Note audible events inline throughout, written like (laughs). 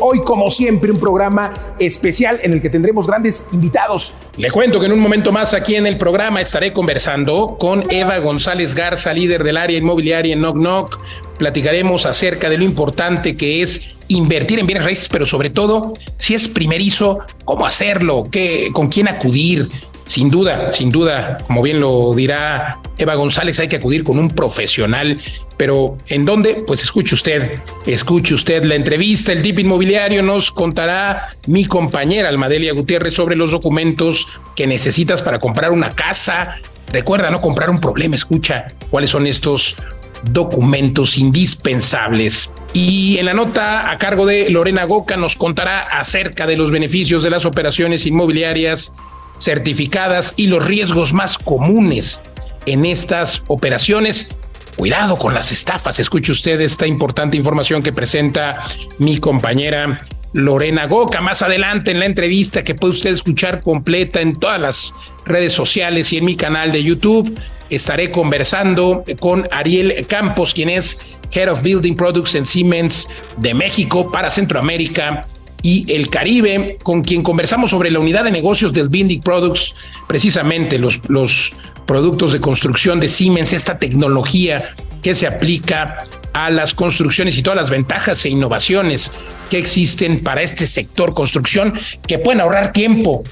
Hoy, como siempre, un programa especial en el que tendremos grandes invitados. Le cuento que en un momento más aquí en el programa estaré conversando con Eva González Garza, líder del área inmobiliaria en Knock Knock. Platicaremos acerca de lo importante que es invertir en bienes raíces, pero sobre todo, si es primerizo, cómo hacerlo, qué, con quién acudir, sin duda, sin duda, como bien lo dirá Eva González, hay que acudir con un profesional. Pero ¿en dónde? Pues escuche usted, escuche usted la entrevista. El tip inmobiliario nos contará mi compañera Almadelia Gutiérrez sobre los documentos que necesitas para comprar una casa. Recuerda, no comprar un problema, escucha cuáles son estos documentos indispensables. Y en la nota a cargo de Lorena Goca nos contará acerca de los beneficios de las operaciones inmobiliarias certificadas y los riesgos más comunes en estas operaciones. Cuidado con las estafas. Escuche usted esta importante información que presenta mi compañera Lorena Goca más adelante en la entrevista que puede usted escuchar completa en todas las redes sociales y en mi canal de YouTube. Estaré conversando con Ariel Campos, quien es Head of Building Products en Siemens de México para Centroamérica y el Caribe, con quien conversamos sobre la unidad de negocios del Bindic Products, precisamente los, los productos de construcción de Siemens, esta tecnología que se aplica a las construcciones y todas las ventajas e innovaciones que existen para este sector construcción que pueden ahorrar tiempo,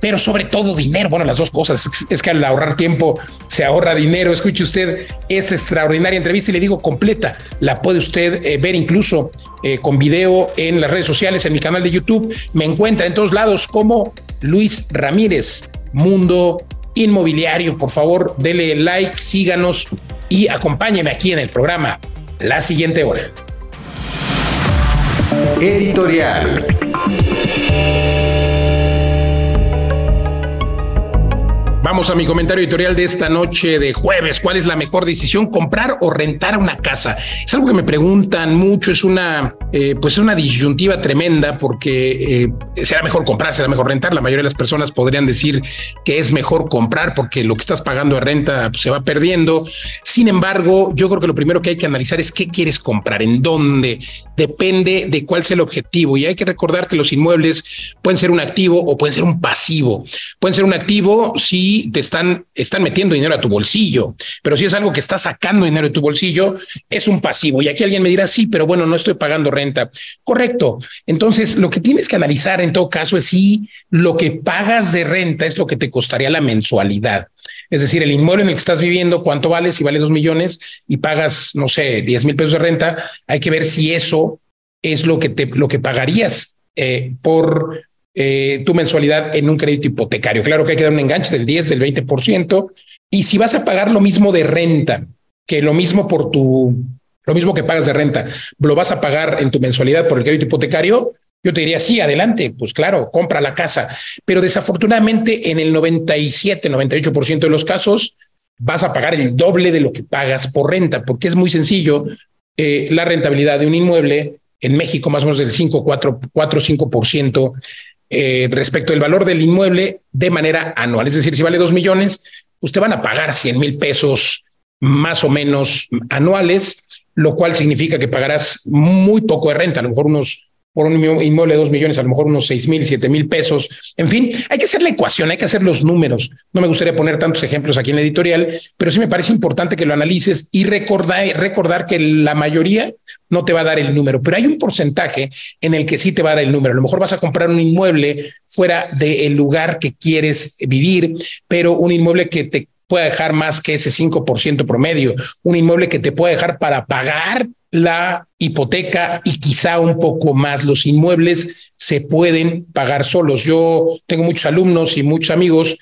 pero sobre todo dinero. Bueno, las dos cosas. Es que al ahorrar tiempo se ahorra dinero. Escuche usted esta extraordinaria entrevista y le digo completa. La puede usted eh, ver incluso eh, con video en las redes sociales, en mi canal de YouTube. Me encuentra en todos lados como Luis Ramírez, Mundo Inmobiliario. Por favor, dele like, síganos y acompáñeme aquí en el programa la siguiente hora. Editorial. Vamos a mi comentario editorial de esta noche de jueves. ¿Cuál es la mejor decisión, comprar o rentar una casa? Es algo que me preguntan mucho. Es una, eh, pues una disyuntiva tremenda porque eh, será mejor comprar, será mejor rentar. La mayoría de las personas podrían decir que es mejor comprar porque lo que estás pagando de renta pues, se va perdiendo. Sin embargo, yo creo que lo primero que hay que analizar es qué quieres comprar, en dónde. Depende de cuál sea el objetivo. Y hay que recordar que los inmuebles pueden ser un activo o pueden ser un pasivo. Pueden ser un activo si te están, están metiendo dinero a tu bolsillo, pero si es algo que está sacando dinero de tu bolsillo, es un pasivo. Y aquí alguien me dirá, sí, pero bueno, no estoy pagando renta. Correcto. Entonces, lo que tienes que analizar en todo caso es si lo que pagas de renta es lo que te costaría la mensualidad. Es decir, el inmueble en el que estás viviendo, cuánto vale, si vale dos millones y pagas, no sé, diez mil pesos de renta, hay que ver si eso es lo que te, lo que pagarías eh, por eh, tu mensualidad en un crédito hipotecario. Claro que hay que dar un enganche del 10, del 20%. Y si vas a pagar lo mismo de renta, que lo mismo por tu, lo mismo que pagas de renta, lo vas a pagar en tu mensualidad por el crédito hipotecario, yo te diría, sí, adelante, pues claro, compra la casa. Pero desafortunadamente en el 97, 98% de los casos vas a pagar el doble de lo que pagas por renta, porque es muy sencillo. Eh, la rentabilidad de un inmueble en México más o menos del 5, 4, 4 5% eh, respecto al valor del inmueble de manera anual. Es decir, si vale dos millones, usted van a pagar 100 mil pesos más o menos anuales, lo cual significa que pagarás muy poco de renta, a lo mejor unos por un inmueble de dos millones, a lo mejor unos seis mil, siete mil pesos. En fin, hay que hacer la ecuación, hay que hacer los números. No me gustaría poner tantos ejemplos aquí en la editorial, pero sí me parece importante que lo analices y recordar, recordar que la mayoría no te va a dar el número, pero hay un porcentaje en el que sí te va a dar el número. A lo mejor vas a comprar un inmueble fuera del lugar que quieres vivir, pero un inmueble que te pueda dejar más que ese 5% promedio, un inmueble que te pueda dejar para pagar la hipoteca y quizá un poco más. Los inmuebles se pueden pagar solos. Yo tengo muchos alumnos y muchos amigos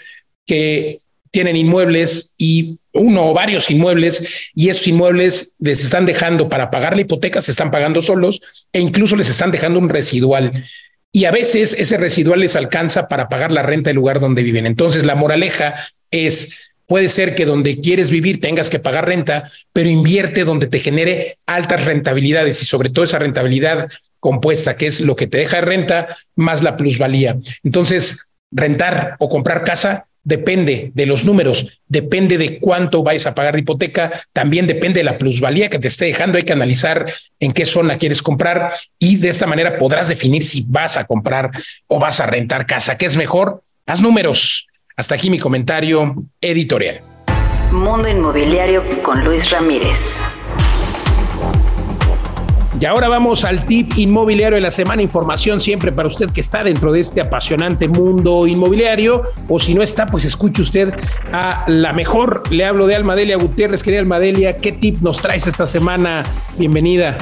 que tienen inmuebles y uno o varios inmuebles y esos inmuebles les están dejando para pagar la hipoteca, se están pagando solos e incluso les están dejando un residual. Y a veces ese residual les alcanza para pagar la renta del lugar donde viven. Entonces la moraleja es, puede ser que donde quieres vivir tengas que pagar renta, pero invierte donde te genere altas rentabilidades y sobre todo esa rentabilidad compuesta, que es lo que te deja de renta más la plusvalía. Entonces, rentar o comprar casa depende de los números, depende de cuánto vais a pagar de hipoteca, también depende de la plusvalía que te esté dejando. Hay que analizar en qué zona quieres comprar y de esta manera podrás definir si vas a comprar o vas a rentar casa. ¿Qué es mejor? Haz números. Hasta aquí mi comentario editorial. Mundo Inmobiliario con Luis Ramírez. Y ahora vamos al tip inmobiliario de la semana. Información siempre para usted que está dentro de este apasionante mundo inmobiliario. O si no está, pues escuche usted a la mejor. Le hablo de Almadelia Gutiérrez. Querida Almadelia, ¿qué tip nos traes esta semana? Bienvenida.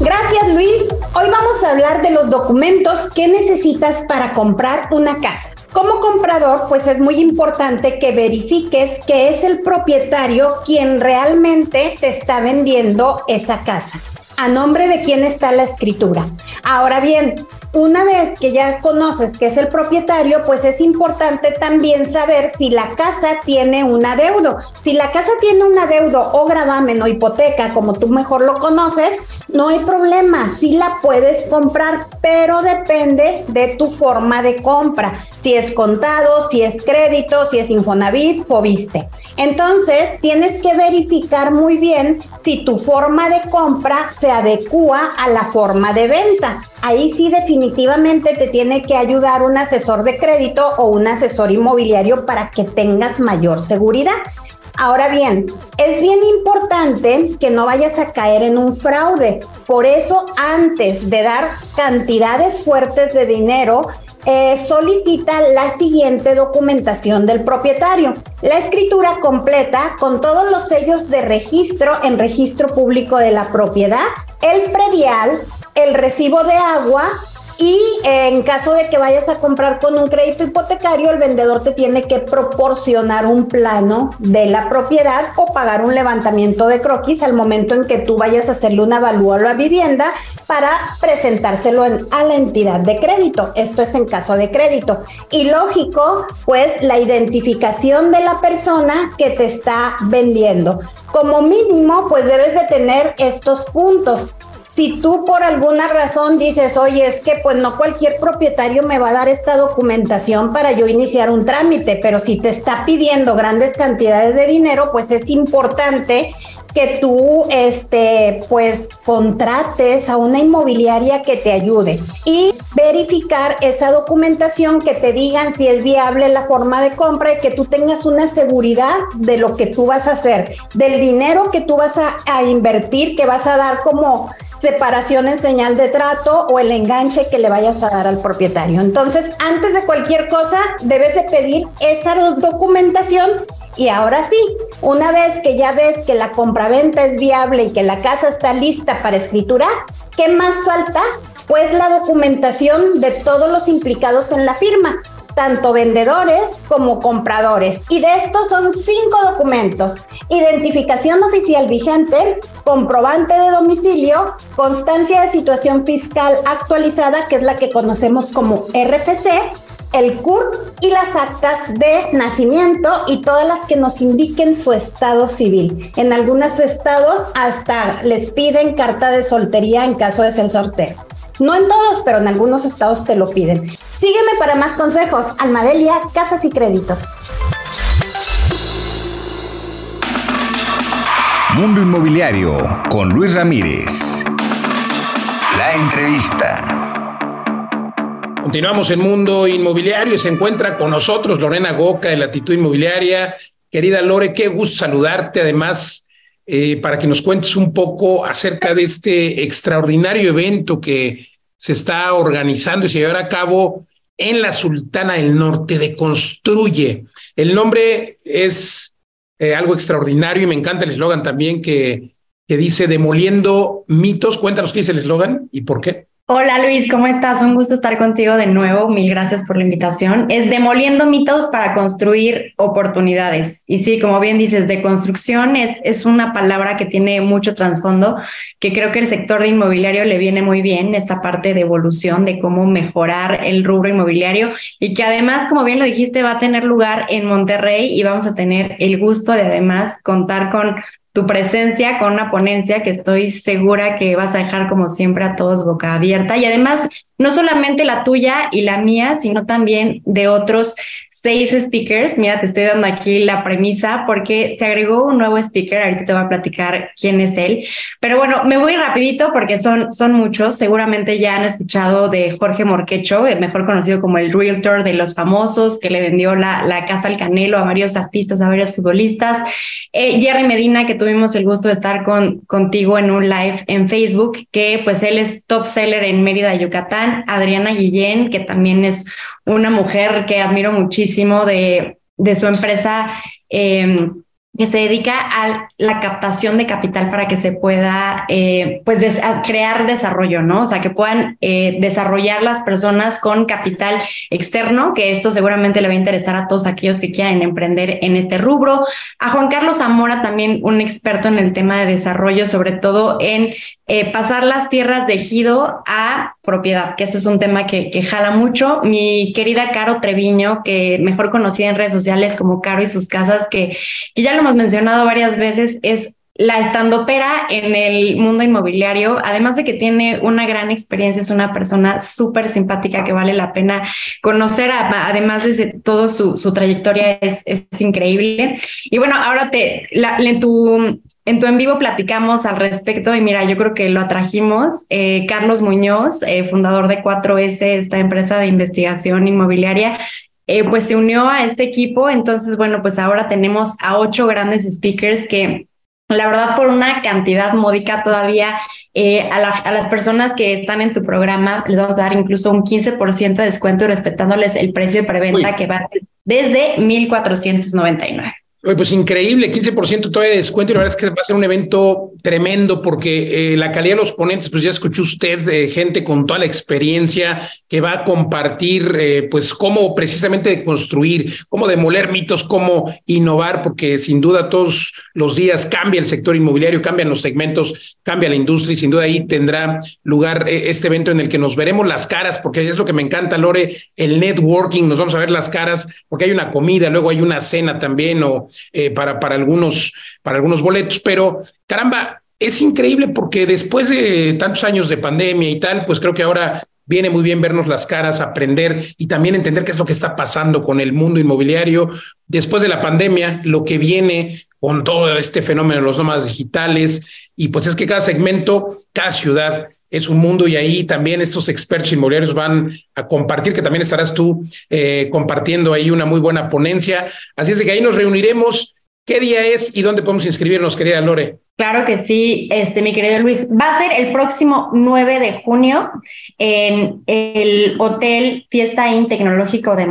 Gracias Luis. Hoy vamos a hablar de los documentos que necesitas para comprar una casa. Como comprador, pues es muy importante que verifiques que es el propietario quien realmente te está vendiendo esa casa. A nombre de quién está la escritura. Ahora bien, una vez que ya conoces que es el propietario, pues es importante también saber si la casa tiene un adeudo. Si la casa tiene un adeudo o gravamen o hipoteca, como tú mejor lo conoces, no hay problema, sí la puedes comprar, pero depende de tu forma de compra. Si es contado, si es crédito, si es Infonavit, Fobiste. Entonces, tienes que verificar muy bien si tu forma de compra se adecua a la forma de venta. Ahí sí definitivamente te tiene que ayudar un asesor de crédito o un asesor inmobiliario para que tengas mayor seguridad. Ahora bien, es bien importante que no vayas a caer en un fraude. Por eso, antes de dar cantidades fuertes de dinero, eh, solicita la siguiente documentación del propietario. La escritura completa con todos los sellos de registro en registro público de la propiedad, el predial, el recibo de agua, y en caso de que vayas a comprar con un crédito hipotecario, el vendedor te tiene que proporcionar un plano de la propiedad o pagar un levantamiento de croquis al momento en que tú vayas a hacerle una avalúo a la vivienda para presentárselo a la entidad de crédito. Esto es en caso de crédito. Y lógico, pues la identificación de la persona que te está vendiendo. Como mínimo, pues debes de tener estos puntos si tú por alguna razón dices, oye, es que pues no cualquier propietario me va a dar esta documentación para yo iniciar un trámite, pero si te está pidiendo grandes cantidades de dinero, pues es importante que tú, este, pues contrates a una inmobiliaria que te ayude y verificar esa documentación que te digan si es viable la forma de compra y que tú tengas una seguridad de lo que tú vas a hacer, del dinero que tú vas a, a invertir, que vas a dar como separación en señal de trato o el enganche que le vayas a dar al propietario. Entonces, antes de cualquier cosa, debes de pedir esa documentación y ahora sí, una vez que ya ves que la compraventa es viable y que la casa está lista para escriturar, ¿qué más falta? Pues la documentación de todos los implicados en la firma tanto vendedores como compradores. Y de estos son cinco documentos. Identificación oficial vigente, comprobante de domicilio, constancia de situación fiscal actualizada, que es la que conocemos como RFC, el CUR y las actas de nacimiento y todas las que nos indiquen su estado civil. En algunos estados hasta les piden carta de soltería en caso de ser sorteo. No en todos, pero en algunos estados te lo piden. Sígueme para más consejos. Almadelia, Casas y Créditos. Mundo Inmobiliario con Luis Ramírez. La entrevista. Continuamos en Mundo Inmobiliario y se encuentra con nosotros Lorena Goca de Latitud Inmobiliaria. Querida Lore, qué gusto saludarte. Además, eh, para que nos cuentes un poco acerca de este extraordinario evento que se está organizando y se llevará a cabo en la Sultana del Norte, de Construye. El nombre es eh, algo extraordinario y me encanta el eslogan también que, que dice Demoliendo mitos. Cuéntanos qué es el eslogan y por qué. Hola Luis, ¿cómo estás? Un gusto estar contigo de nuevo. Mil gracias por la invitación. Es demoliendo mitos para construir oportunidades. Y sí, como bien dices, de construcción es, es una palabra que tiene mucho trasfondo, que creo que el sector de inmobiliario le viene muy bien, esta parte de evolución, de cómo mejorar el rubro inmobiliario y que además, como bien lo dijiste, va a tener lugar en Monterrey y vamos a tener el gusto de además contar con tu presencia con una ponencia que estoy segura que vas a dejar como siempre a todos boca abierta. Y además no solamente la tuya y la mía, sino también de otros seis speakers. Mira, te estoy dando aquí la premisa porque se agregó un nuevo speaker. Ahorita te voy a platicar quién es él. Pero bueno, me voy rapidito porque son, son muchos. Seguramente ya han escuchado de Jorge Morquecho, mejor conocido como el realtor de los famosos, que le vendió la, la casa al Canelo a varios artistas, a varios futbolistas. Eh, Jerry Medina, que tuvimos el gusto de estar con, contigo en un live en Facebook, que pues él es top seller en Mérida, Yucatán. Adriana Guillén, que también es una mujer que admiro muchísimo de, de su empresa. Eh, que se dedica a la captación de capital para que se pueda eh, pues crear desarrollo, ¿no? O sea, que puedan eh, desarrollar las personas con capital externo, que esto seguramente le va a interesar a todos aquellos que quieran emprender en este rubro. A Juan Carlos Zamora, también un experto en el tema de desarrollo, sobre todo en eh, pasar las tierras de ejido a propiedad, que eso es un tema que, que jala mucho. Mi querida Caro Treviño, que mejor conocida en redes sociales como Caro y sus casas, que, que ya lo hemos mencionado varias veces, es la estandopera en el mundo inmobiliario, además de que tiene una gran experiencia, es una persona súper simpática que vale la pena conocer, además de todo su, su trayectoria es, es, increíble. Y bueno, ahora te, la, en, tu, en tu en vivo platicamos al respecto y mira, yo creo que lo atrajimos. Eh, Carlos Muñoz, eh, fundador de 4S, esta empresa de investigación inmobiliaria, eh, pues se unió a este equipo. Entonces, bueno, pues ahora tenemos a ocho grandes speakers que la verdad, por una cantidad módica todavía eh, a, a, las personas que están en tu programa les vamos a dar incluso un 15% de descuento respetándoles el precio de preventa que va desde 1,499. Oye, pues increíble, 15% todavía de descuento y la verdad es que va a ser un evento tremendo porque eh, la calidad de los ponentes, pues ya escuchó usted, eh, gente con toda la experiencia que va a compartir, eh, pues cómo precisamente construir, cómo demoler mitos, cómo innovar, porque sin duda todos los días cambia el sector inmobiliario, cambian los segmentos, cambia la industria y sin duda ahí tendrá lugar este evento en el que nos veremos las caras, porque es lo que me encanta, Lore, el networking, nos vamos a ver las caras, porque hay una comida, luego hay una cena también o para, para, algunos, para algunos boletos, pero caramba, es increíble porque después de tantos años de pandemia y tal, pues creo que ahora viene muy bien vernos las caras, aprender y también entender qué es lo que está pasando con el mundo inmobiliario después de la pandemia, lo que viene con todo este fenómeno de los nómadas digitales y pues es que cada segmento, cada ciudad es un mundo y ahí también estos expertos inmobiliarios van a compartir, que también estarás tú eh, compartiendo ahí una muy buena ponencia. Así es de que ahí nos reuniremos. ¿Qué día es y dónde podemos inscribirnos, querida Lore? Claro que sí, este, mi querido Luis. Va a ser el próximo 9 de junio en el Hotel Fiesta In Tecnológico, de,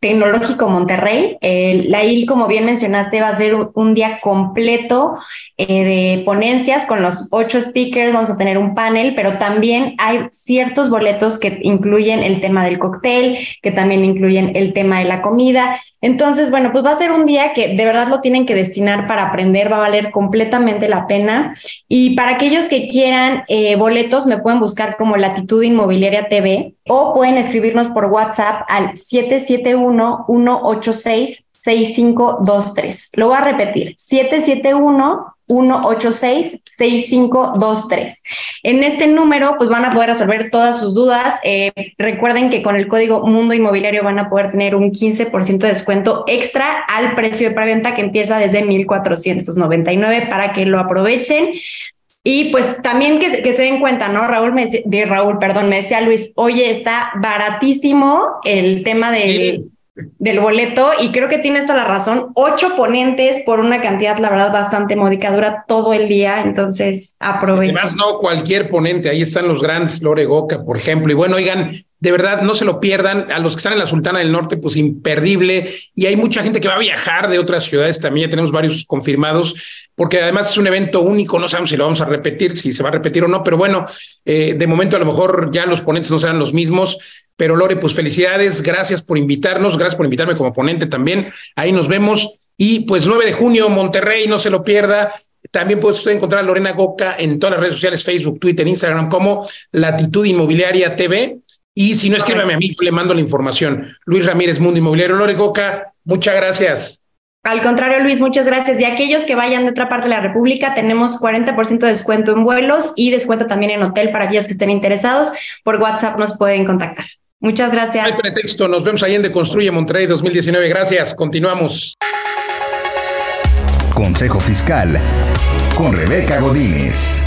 Tecnológico Monterrey. la IL, como bien mencionaste, va a ser un, día completo eh, de ponencias con los ocho speakers. Vamos a tener un panel, pero también hay ciertos boletos que incluyen el tema del cóctel, que también incluyen el tema de la comida. Entonces, bueno, pues va a ser un día que de verdad lo tienen que destinar para aprender, va a valer completamente la pena. Y para aquellos que quieran eh, boletos, me pueden buscar como Latitud Inmobiliaria TV o pueden escribirnos por WhatsApp al 771-186. 6523. Lo voy a repetir, 771 186-6523. En este número, pues van a poder resolver todas sus dudas. Eh, recuerden que con el código Mundo Inmobiliario van a poder tener un 15% de descuento extra al precio de preventa que empieza desde 1,499 para que lo aprovechen. Y pues también que, que se den cuenta, ¿no? Raúl, me de Raúl, perdón, me decía Luis, oye, está baratísimo el tema del del boleto y creo que tienes toda la razón. Ocho ponentes por una cantidad, la verdad, bastante módica, dura todo el día, entonces aprovechen. Además, no cualquier ponente, ahí están los grandes, Lore Goca, por ejemplo, y bueno, oigan, de verdad, no se lo pierdan. A los que están en la Sultana del Norte, pues imperdible. Y hay mucha gente que va a viajar de otras ciudades también. Ya tenemos varios confirmados, porque además es un evento único. No sabemos si lo vamos a repetir, si se va a repetir o no. Pero bueno, eh, de momento a lo mejor ya los ponentes no serán los mismos. Pero Lore, pues felicidades. Gracias por invitarnos. Gracias por invitarme como ponente también. Ahí nos vemos. Y pues 9 de junio, Monterrey, no se lo pierda. También puede usted encontrar a Lorena Goca en todas las redes sociales, Facebook, Twitter, Instagram, como Latitud Inmobiliaria TV. Y si no, escríbame a mí, le mando la información. Luis Ramírez, Mundo Inmobiliario. Lore Goca, muchas gracias. Al contrario, Luis, muchas gracias. Y aquellos que vayan de otra parte de la República, tenemos 40% de descuento en vuelos y descuento también en hotel para aquellos que estén interesados. Por WhatsApp nos pueden contactar. Muchas gracias. Hay pretexto. Nos vemos ahí en De Construye Monterrey 2019. Gracias. Continuamos. Consejo Fiscal con Rebeca Godínez.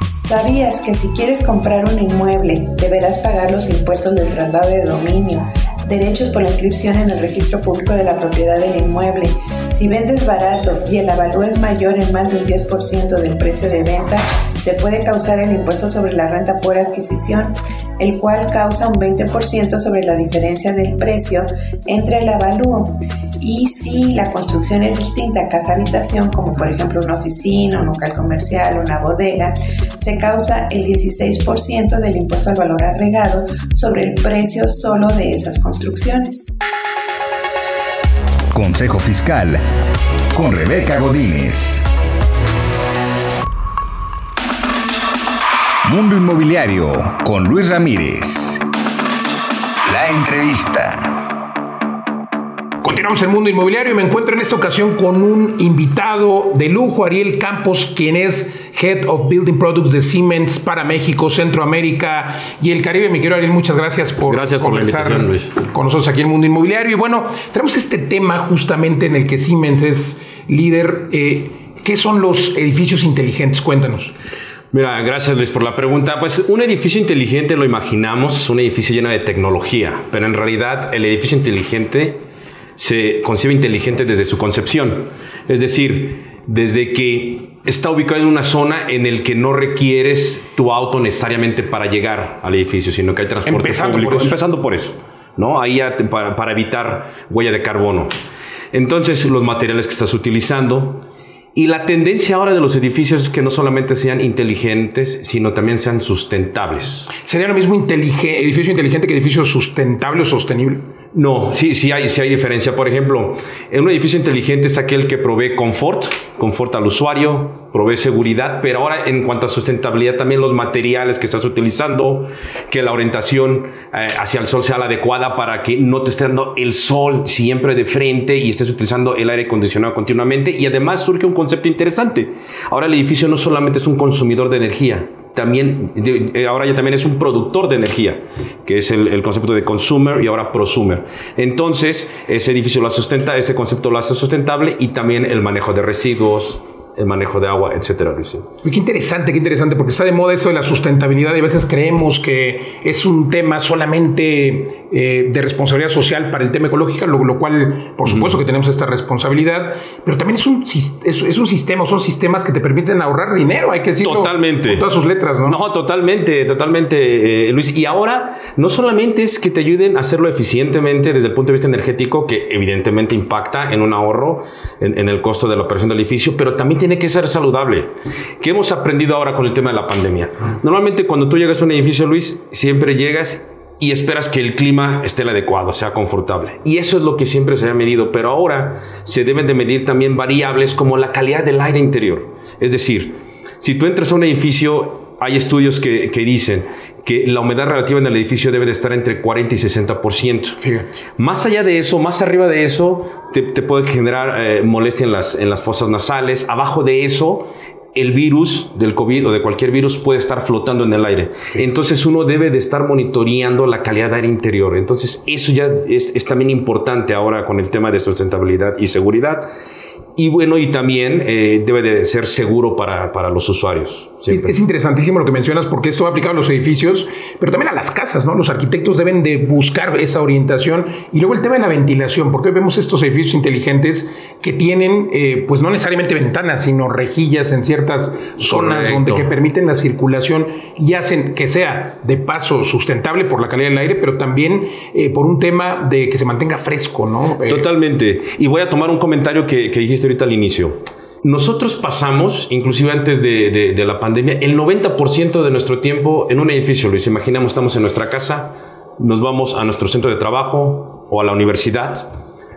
¿Sabías que si quieres comprar un inmueble deberás pagar los impuestos del traslado de dominio, derechos por la inscripción en el registro público de la propiedad del inmueble? Si vendes barato y el avalúo es mayor en más de un 10% del precio de venta, se puede causar el impuesto sobre la renta por adquisición, el cual causa un 20% sobre la diferencia del precio entre el avalúo. Y si la construcción es distinta a casa-habitación, como por ejemplo una oficina, un local comercial, una bodega, se causa el 16% del impuesto al valor agregado sobre el precio solo de esas construcciones. Consejo Fiscal con Rebeca Godínez. Mundo Inmobiliario con Luis Ramírez. La entrevista. Continuamos el mundo inmobiliario y me encuentro en esta ocasión con un invitado de lujo, Ariel Campos, quien es Head of Building Products de Siemens para México, Centroamérica y el Caribe. Mi querido Ariel, muchas gracias por gracias por con nosotros aquí en el mundo inmobiliario. Y bueno, tenemos este tema justamente en el que Siemens es líder. Eh, ¿Qué son los edificios inteligentes? Cuéntanos. Mira, gracias Luis por la pregunta. Pues un edificio inteligente lo imaginamos, un edificio lleno de tecnología, pero en realidad el edificio inteligente se concibe inteligente desde su concepción. Es decir, desde que está ubicado en una zona en el que no requieres tu auto necesariamente para llegar al edificio, sino que hay transporte público. empezando por eso, ¿no? Ahí para, para evitar huella de carbono. Entonces, los materiales que estás utilizando, y la tendencia ahora de los edificios es que no solamente sean inteligentes, sino también sean sustentables. ¿Sería lo mismo edificio inteligente que edificio sustentable o sostenible? No, sí, sí hay, sí hay diferencia. Por ejemplo, un edificio inteligente es aquel que provee confort, confort al usuario, provee seguridad, pero ahora en cuanto a sustentabilidad también los materiales que estás utilizando, que la orientación eh, hacia el sol sea la adecuada para que no te esté dando el sol siempre de frente y estés utilizando el aire acondicionado continuamente. Y además surge un concepto interesante. Ahora el edificio no solamente es un consumidor de energía, también, eh, ahora ya también es un productor de energía, que es el, concepto de consumer y ahora prosumer. Entonces, ese edificio lo sustenta, ese concepto lo hace sustentable y también el manejo de residuos, el manejo de agua, etcétera, Luis. qué interesante, qué interesante, porque está de moda esto de la sustentabilidad y a veces creemos que es un tema solamente eh, de responsabilidad social para el tema ecológico, lo, cual, por supuesto que tenemos esta responsabilidad, pero también es un, es, un sistema, son sistemas que te permiten ahorrar dinero, hay que decirlo. Totalmente. Con todas sus letras, ¿no? No, totalmente, totalmente, eh, Luis. Y ahora, no solamente es que te ayuden a hacerlo eficientemente desde el punto de vista energético, que evidentemente impacta en un ahorro en, en el costo de la operación del edificio, pero también tiene que ser saludable. ¿Qué hemos aprendido ahora con el tema de la pandemia? Normalmente cuando tú llegas a un edificio, Luis, siempre llegas y esperas que el clima esté el adecuado, sea confortable. Y eso es lo que siempre se ha medido, pero ahora se deben de medir también variables como la calidad del aire interior. Es decir, si tú entras a un edificio hay estudios que, dicen que la humedad relativa en el edificio debe de estar entre 40 y 60%. Fíjate. Más allá de eso, más arriba de eso, te, puede generar eh, molestia en las, en las fosas nasales. Abajo de eso, el virus del COVID o de cualquier virus puede estar flotando en el aire. Entonces uno debe de estar monitoreando la calidad de aire interior. Entonces eso ya es, es también importante ahora con el tema de sustentabilidad y seguridad. Y bueno, y también eh, debe de ser seguro para, para, los usuarios. Es, es interesantísimo lo que mencionas porque esto va aplicado a los edificios, pero también a las casas, ¿no? Los arquitectos deben de buscar esa orientación y luego el tema de la ventilación, porque hoy vemos estos edificios inteligentes que tienen, eh, pues no necesariamente ventanas, sino rejillas en ciertas zonas Correcto. donde que permiten la circulación y hacen que sea de paso sustentable por la calidad del aire, pero también eh, por un tema de que se mantenga fresco, ¿no? Eh, Totalmente. Y voy a tomar un comentario que, que dijiste ahorita al inicio. Nosotros pasamos, inclusive antes de, de- de la pandemia, el 90% de nuestro tiempo en un edificio, Luis. Imaginamos, estamos en nuestra casa, nos vamos a nuestro centro de trabajo o a la universidad,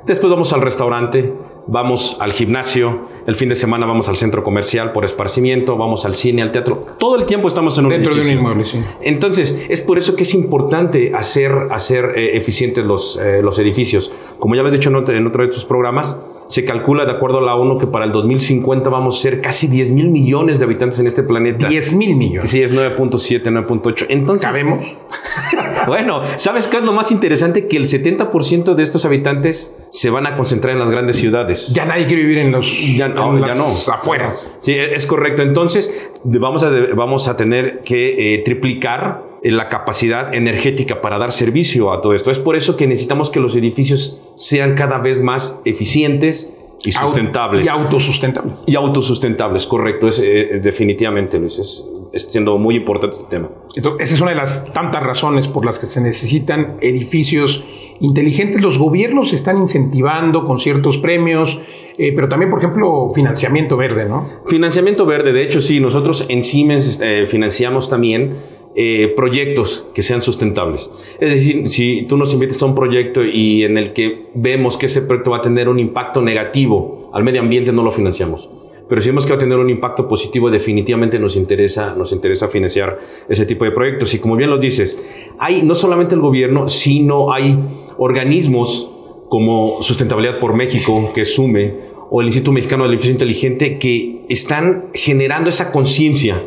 después vamos al restaurante, vamos al gimnasio, el fin de semana vamos al centro comercial por esparcimiento, vamos al cine, al teatro. Todo el tiempo estamos en un dentro de un edificio. inmueble, sí. Entonces, es por eso que es importante hacer, hacer eh, eficientes los, eh, los edificios. Como ya lo has dicho en otro, en otro de tus programas, se calcula, de acuerdo a la ONU, que para el 2050 vamos a ser casi 10 mil millones de habitantes en este planeta. 10 mil millones. Sí, es 9.7, 9.8. Entonces, ¿Cabemos? (laughs) bueno, ¿sabes qué es lo más interesante? Que el 70% de estos habitantes se van a concentrar en las grandes ciudades. Ya nadie quiere vivir en los Ya no, en ya no. afueras. Sí, es correcto. Entonces, vamos a, vamos a tener que eh, triplicar la capacidad energética para dar servicio a todo esto. Es por eso que necesitamos que los edificios sean cada vez más eficientes y sustentables. Y autosustentables. Y autosustentables, correcto. Es, eh, definitivamente, Luis. Es, es siendo muy importante este tema. Entonces, esa es una de las tantas razones por las que se necesitan edificios inteligentes. Los gobiernos están incentivando con ciertos premios, eh, pero también, por ejemplo, financiamiento verde, ¿no? Financiamiento verde, de hecho, sí, nosotros en Siemens eh, financiamos también eh, proyectos que sean sustentables. Es decir, si tú nos invitas a un proyecto y en el que vemos que ese proyecto va a tener un impacto negativo al medio ambiente, no lo financiamos. Pero si vemos que va a tener un impacto positivo, definitivamente nos interesa, nos interesa financiar ese tipo de proyectos. Y como bien lo dices, hay no solamente el gobierno, sino hay organismos como Sustentabilidad por México, que SUME, o el Instituto Mexicano del Edificio Inteligente, que están generando esa conciencia,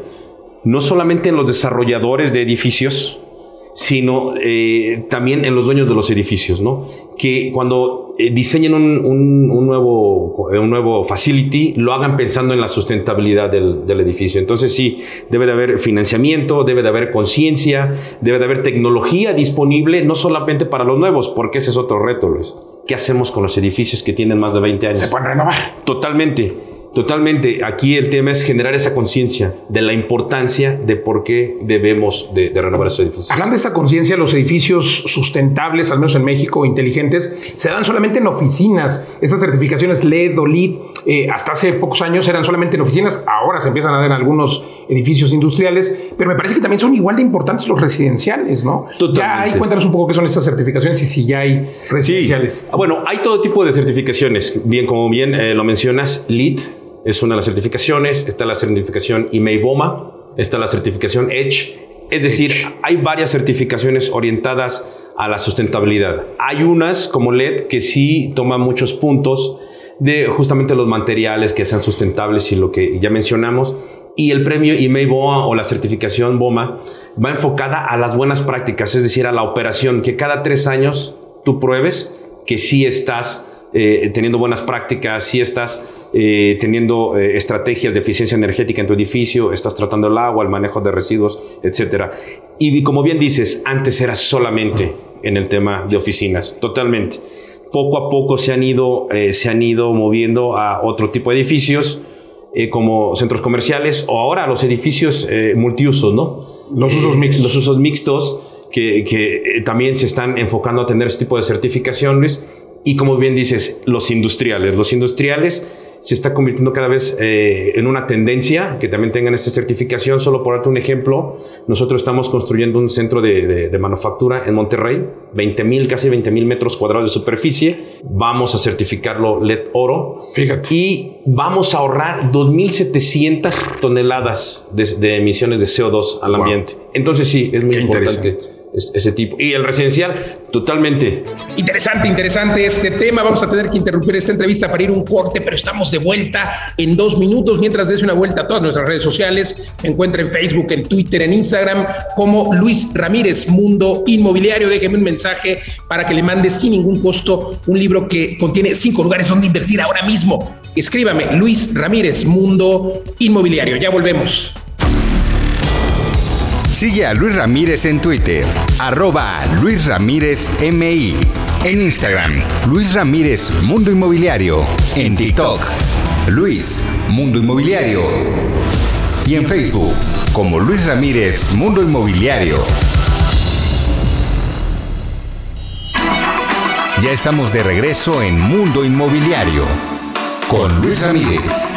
no solamente en los desarrolladores de edificios, sino eh, también en los dueños de los edificios, ¿no? Que cuando eh, diseñen un, un- un nuevo, un nuevo facility, lo hagan pensando en la sustentabilidad del, del edificio. Entonces sí, debe de haber financiamiento, debe de haber conciencia, debe de haber tecnología disponible, no solamente para los nuevos, porque ese es otro reto, Luis. ¿Qué hacemos con los edificios que tienen más de 20 años? Se pueden renovar. Totalmente, totalmente. Aquí el tema es generar esa conciencia de la importancia de por qué debemos de, de renovar estos edificios. Hablando de esta conciencia, los edificios sustentables, al menos en México, inteligentes, se dan solamente en oficinas. Estas certificaciones LED o LEED, eh, hasta hace pocos años eran solamente en oficinas, ahora se empiezan a dar en algunos edificios industriales, pero me parece que también son igual de importantes los residenciales, ¿no? Totalmente. Ya hay, cuéntanos un poco qué son estas certificaciones y si ya hay residenciales. Ah, Bueno, hay todo tipo de certificaciones. Bien, como bien eh, lo mencionas, LEED es una de las certificaciones. Está la certificación IMEI-BOMA, está la certificación EDGE. Es decir, hay varias certificaciones orientadas a la sustentabilidad. Hay unas como LED que sí toman muchos puntos de justamente los materiales que sean sustentables y lo que ya mencionamos. Y el premio IMEI BOA o la certificación BOMA va enfocada a las buenas prácticas, es decir, a la operación, que cada tres años tú pruebes que sí estás eh, teniendo buenas prácticas, sí estás eh, teniendo eh, estrategias de eficiencia energética en tu edificio, estás tratando el agua, el manejo de residuos, etcétera. Y como bien dices, antes era solamente en el tema de oficinas, totalmente. Poco a poco se han ido, se han ido moviendo a otro tipo de edificios. eh, como centros comerciales o ahora los edificios eh, multiusos, ¿no? Los usos mixtos. Los usos mixtos que, que, eh, también se están enfocando a tener este tipo de certificaciones y como bien dices, los industriales. Los industriales se está convirtiendo cada vez eh, en una tendencia que también tengan esta certificación. Solo por darte un ejemplo, nosotros estamos construyendo un centro de, de- de manufactura en Monterrey, 20 mil, casi 20 mil metros cuadrados de superficie. Vamos a certificarlo LED oro. Fíjate. Y vamos a ahorrar 2.700 toneladas de, de emisiones de CO2 al Wow. ambiente. Entonces sí, es muy Qué importante. Es- ese tipo. Y el residencial, totalmente. Interesante, interesante este tema. Vamos a tener que interrumpir esta entrevista para ir un corte, pero estamos de vuelta en dos minutos. Mientras des una vuelta a todas nuestras redes sociales, me en Facebook, en Twitter, en Instagram, como Luis Ramírez, Mundo Inmobiliario. Déjeme un mensaje para que le mande sin ningún costo un libro que contiene cinco lugares donde invertir ahora mismo. Escríbame, Luis Ramírez, Mundo Inmobiliario. Ya volvemos. Sigue a Luis Ramírez en Twitter, arroba Luis Ramírez MI. En Instagram, Luis Ramírez Mundo Inmobiliario. En TikTok, Luis Mundo Inmobiliario. Y en Facebook, como Luis Ramírez Mundo Inmobiliario. Ya estamos de regreso en Mundo Inmobiliario con Luis Ramírez.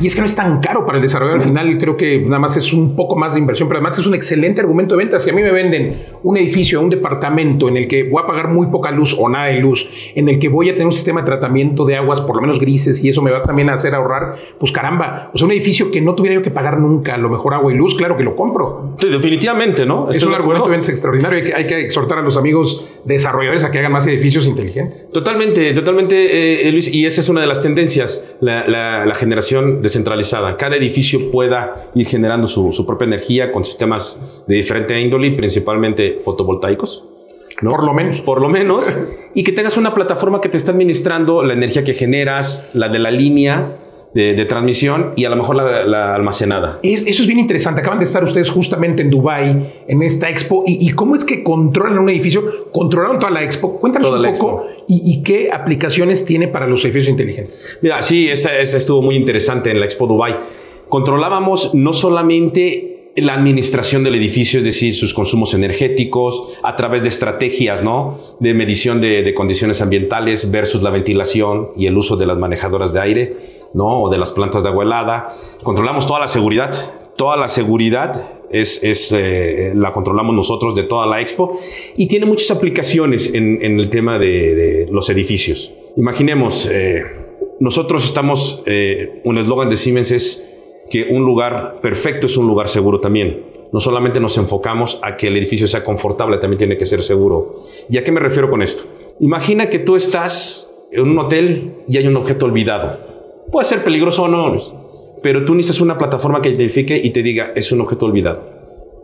Y es que no es tan caro para el desarrollador. Al final creo que nada más es un poco más de inversión, pero además es un excelente argumento de venta. Si a mí me venden un edificio, un departamento en el que voy a pagar muy poca luz o nada de luz, en el que voy a tener un sistema de tratamiento de aguas por lo menos grises y eso me va también a hacer ahorrar, pues caramba, o sea, un edificio que no tuviera yo que pagar nunca, a lo mejor agua y luz, claro que lo compro. Sí, definitivamente, ¿no? Es un argumento de venta extraordinario. Hay que, hay que, exhortar a los amigos desarrolladores a que hagan más edificios inteligentes. Totalmente, totalmente, eh, Luis. Y esa es una de las tendencias, la, la, la generación descentralizada. Cada edificio pueda ir generando su, su propia energía con sistemas de diferente índole, principalmente fotovoltaicos. ¿no? Por lo menos. Por lo menos. (laughs) y que tengas una plataforma que te está administrando la energía que generas, la de la línea, de, de, transmisión y a lo mejor la, la almacenada. Es, eso es bien interesante. Acaban de estar ustedes justamente en Dubai en esta expo. ¿Y, y cómo es que controlan un edificio? ¿Controlaron toda la expo? Cuéntanos toda un poco y, y, qué aplicaciones tiene para los edificios inteligentes. Mira, sí, esa, esa estuvo muy interesante en la expo Dubai. Controlábamos no solamente la administración del edificio, es decir, sus consumos energéticos, a través de estrategias, ¿no? De medición de, de condiciones ambientales versus la ventilación y el uso de las manejadoras de aire, ¿no? O de las plantas de agua helada. Controlamos toda la seguridad. Toda la seguridad es, es eh, la controlamos nosotros de toda la expo y tiene muchas aplicaciones en, en el tema de, los edificios. Imaginemos, eh, nosotros estamos, eh, un eslogan de Siemens es que un lugar perfecto es un lugar seguro también. No solamente nos enfocamos a que el edificio sea confortable, también tiene que ser seguro. ¿Y a qué me refiero con esto? Imagina que tú estás en un hotel y hay un objeto olvidado. Puede ser peligroso o no, pero tú necesitas una plataforma que identifique y te diga es un objeto olvidado.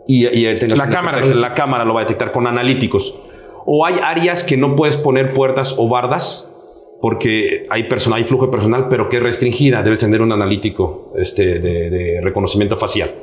Y, y la cámara, la cámara lo va a detectar con analíticos. O hay áreas que no puedes poner puertas o bardas porque hay, personal, hay flujo de personal, pero que es restringida. Debes tener un analítico este, de, de, reconocimiento facial.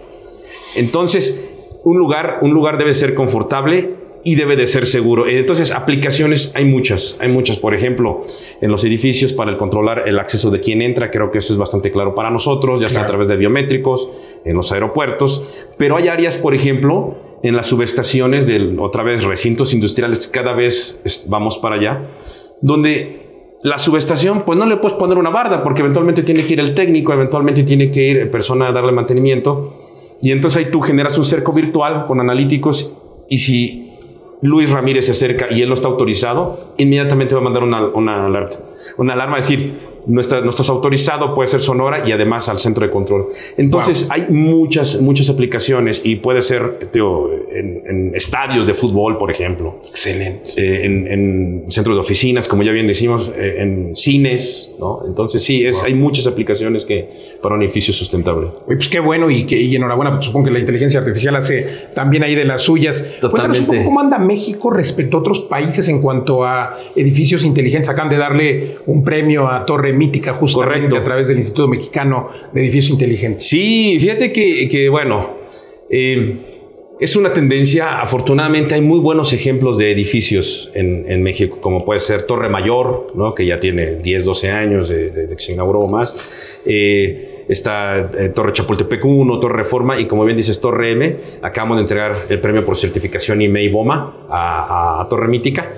Entonces, un lugar, un lugar debe ser confortable y debe de ser seguro. Entonces, aplicaciones hay muchas, hay muchas. Por ejemplo, en los edificios para el controlar el acceso de quien entra, creo que eso es bastante claro para nosotros, ya sea claro. a través de biométricos, en los aeropuertos. Pero hay áreas, por ejemplo, en las subestaciones de, otra vez, recintos industriales, cada vez vamos para allá, donde la subestación, pues no le puedes poner una barda porque eventualmente tiene que ir el técnico, eventualmente tiene que ir persona a darle mantenimiento. Y entonces ahí tú generas un cerco virtual con analíticos y si Luis Ramírez se acerca y él no está autorizado, inmediatamente va a mandar una, una alerta. Una alarma decir, no, está, no, estás autorizado, puede ser sonora y además al centro de control. Entonces wow. hay muchas, muchas aplicaciones y puede ser tío, en, en, estadios de fútbol, por ejemplo. Excelente. Eh, en, en, centros de oficinas, como ya bien decimos, eh, en cines, ¿no? Entonces sí, es, wow. hay muchas aplicaciones que para un edificio sustentable. Oye, pues qué bueno y, que, y enhorabuena, pues supongo que la inteligencia artificial hace también ahí de las suyas. Totalmente. Un poco cómo anda México respecto a otros países en cuanto a edificios inteligentes. Acaban de darle un premio a Torre mítica justamente Correcto. a través del Instituto Mexicano de Edificios Inteligentes. Sí, fíjate que, que bueno, eh, es una tendencia, afortunadamente hay muy buenos ejemplos de edificios en, en, México, como puede ser Torre Mayor, ¿no? que ya tiene 10, 12 años de, de, de que se inauguró más. Eh, está eh, Torre Chapultepec 1, Torre Reforma y como bien dices, Torre M. Acabamos de entregar el premio por certificación IMEI BOMA a, a, a Torre Mítica.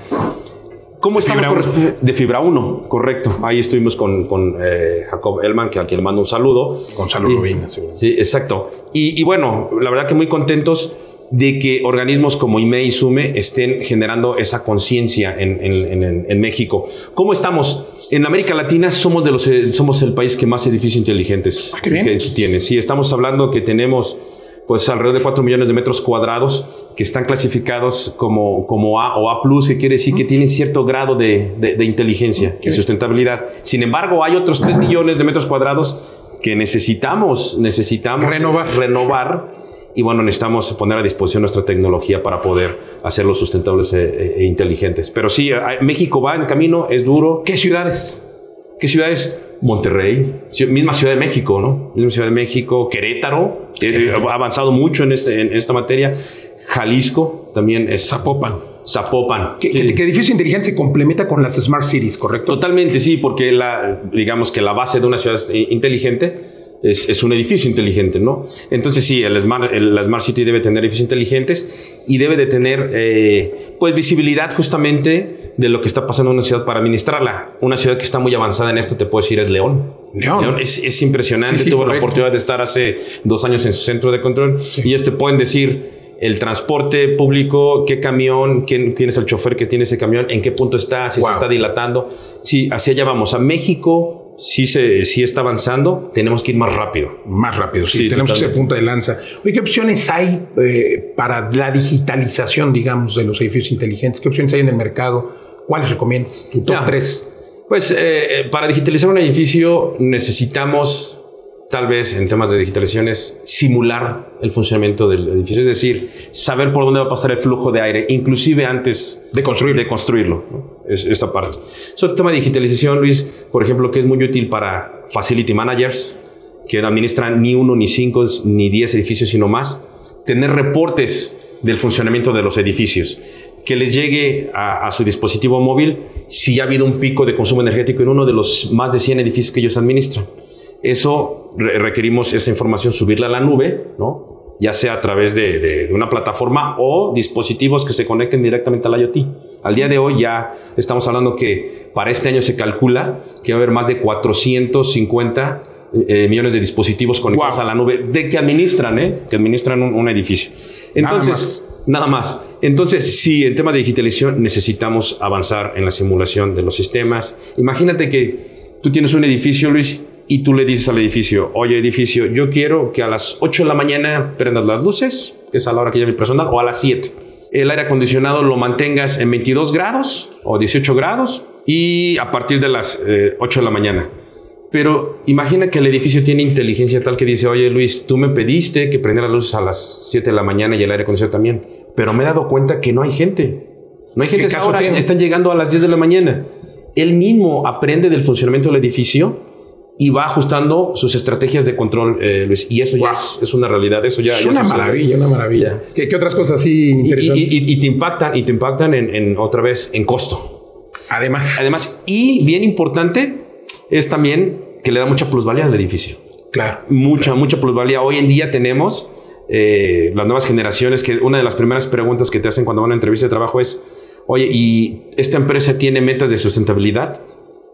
¿Cómo de estamos fibra con de fibra 1? Correcto. Ahí estuvimos con, con eh, Jacob Elman, que a quien le mando un saludo. Gonzalo Rubina. Sí, exacto. Y, y, bueno, la verdad que muy contentos de que organismos como IME y SUME estén generando esa conciencia en, en, en, en, México. ¿Cómo estamos? En América Latina somos, de los, eh, somos el país que más edificios inteligentes Ah, que tiene. Sí, estamos hablando que tenemos pues alrededor de 4 millones de metros cuadrados que están clasificados como, como A o A+, que quiere decir que tienen cierto grado de, de, de inteligencia y sustentabilidad. Sin embargo, hay otros 3 millones de metros cuadrados que necesitamos, necesitamos Renovar. renovar y bueno, necesitamos poner a disposición nuestra tecnología para poder hacerlos sustentables e, e inteligentes. Pero sí, México va en camino, es duro. ¿Qué ciudades? ¿Qué ciudades? Monterrey, misma Ciudad de México, ¿no? Misma Ciudad de México, Querétaro, que ha avanzado mucho en, este- en esta materia. Jalisco también es. Zapopan. Zapopan. Que, Sí. que- que edificio inteligente se complementa con las Smart Cities, ¿correcto? Totalmente, sí, porque la, digamos que la base de una ciudad inteligente es, es un edificio inteligente, ¿no? Entonces sí, el Smart, el- la Smart City debe tener edificios inteligentes y debe de tener, eh, pues, visibilidad justamente de lo que está pasando en una ciudad para administrarla. Una ciudad que está muy avanzada en esto, te puedo decir, es León. León. es, es impresionante. Sí, sí, Tuve la oportunidad de estar hace dos años en su centro de control y ellos te pueden decir el transporte público, qué camión, quién, quién es el chofer que tiene ese camión, en qué punto está, si Wow. se está dilatando. Sí, hacia allá vamos. A México sí, se, sí está avanzando, tenemos que ir más rápido. Más rápido, sí, Sí, tenemos que ser punta de lanza. Oye, ¿qué opciones hay eh, para la digitalización, digamos, de los edificios inteligentes? ¿Qué opciones hay en el mercado? ¿Cuáles recomiendas? Tu top Ya. 3. Pues eh, eh, para digitalizar un edificio necesitamos, tal vez en temas de digitalización, es simular el funcionamiento del edificio, es decir, saber por dónde va a pasar el flujo de aire, inclusive antes De construirlo. De construirlo ¿no? es, esta parte. Sobre el tema de digitalización, Luis, por ejemplo, que es muy útil para facility managers, que no administran ni uno, ni cinco, ni diez edificios, sino más, tener reportes del funcionamiento de los edificios, que les llegue a, a su dispositivo móvil si ha habido un pico de consumo energético en uno de los más de 100 edificios que ellos administran. Eso re- requerimos esa información subirla a la nube, ¿no? ya sea a través de, de- una plataforma o dispositivos que se conecten directamente al IoT. Al día de hoy ya estamos hablando que para este año se calcula que va a haber más de 450 eh, millones de dispositivos conectados Wow. a la nube de que administran, ¿eh? que administran un, un edificio. Entonces, nada más. Entonces, sí, en temas de digitalización necesitamos avanzar en la simulación de los sistemas. Imagínate que tú tienes un edificio, Luis, y tú le dices al edificio, oye edificio, yo quiero que a las 8 de la mañana prendas las luces, que es a la hora que llega mi personal, o a las 7. El aire acondicionado lo mantengas en 22 grados o 18 grados y a partir de las eh, 8 de la mañana. Pero imagina que el edificio tiene inteligencia tal que dice, oye Luis, tú me pediste que prendiera las luces a las 7 de la mañana y el aire acondicionado también, pero me he dado cuenta que no hay gente. No hay gente a esa caso hora, tiene? están llegando a las 10 de la mañana. Él mismo aprende del funcionamiento del edificio y va ajustando sus estrategias de control, eh, Luis. Y eso ya es, es una realidad. Eso ya, Es ya una sucede. maravilla, una maravilla. ¿Qué, qué otras cosas así Y, interesantes? y- y- y te impactan, y te impactan en, en, otra vez en costo. Además, Además, y bien importante es también que le da mucha plusvalía al edificio. claro. Mucha, mucha plusvalía. Hoy en día tenemos eh, las nuevas generaciones que una de las primeras preguntas que te hacen cuando van a una entrevista de trabajo es, oye, ¿y esta empresa tiene metas de sustentabilidad?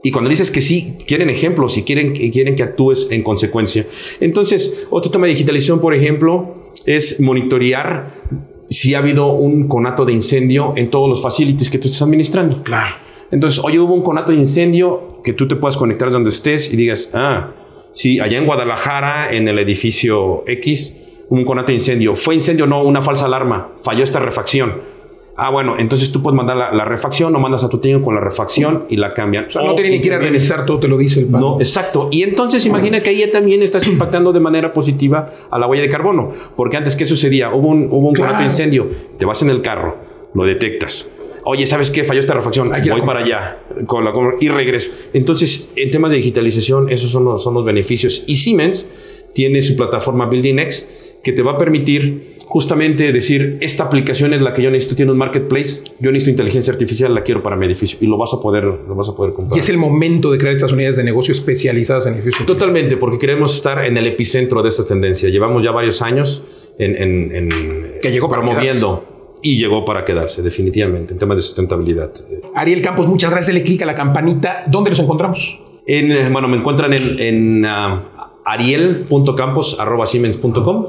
Y cuando dices que sí, quieren ejemplos y quieren, y quieren que actúes en consecuencia. Entonces, otro tema de digitalización, por ejemplo, es monitorear si ha habido un conato de incendio en todos los facilities que tú estás administrando. Claro. Entonces, oye, hubo un conato de incendio que tú te puedas conectar donde estés y digas, ah, sí, allá en Guadalajara, en el edificio X, hubo un conato de incendio. Fue incendio, no, una falsa alarma. Falló esta refacción. Ah, bueno, entonces tú puedes mandar la, la refacción o mandas a tu técnico con la refacción y la cambian. O sea, no tiene ni que ir a revisar todo, te lo dice el pan. No, exacto. Y entonces imagina que ahí también estás impactando de manera positiva a la huella de carbono. Porque antes, ¿qué sucedía? Hubo un, hubo un Claro. conato de incendio, te vas en el carro, lo detectas. Oye, ¿sabes qué? Falló esta refacción. Voy para allá con la, y regreso. Entonces, en temas de digitalización, esos son los, son los beneficios. Y Siemens tiene su plataforma Building X que te va a permitir justamente decir, esta aplicación es la que yo necesito, tiene un marketplace, yo necesito inteligencia artificial, la quiero para mi edificio y lo vas a poder, lo vas a poder comprar. Y es el momento de crear estas unidades de negocio especializadas en edificios. Totalmente, porque queremos estar en el epicentro de esta tendencia. Llevamos ya varios años en, en- en- Que llegó para promoviendo y llegó para quedarse, definitivamente, en temas de sustentabilidad. Ariel Campos, muchas gracias. Dale clic a la campanita. ¿Dónde los encontramos? En, eh, bueno, me encuentran en, en ah, ariel.campos.siemens.com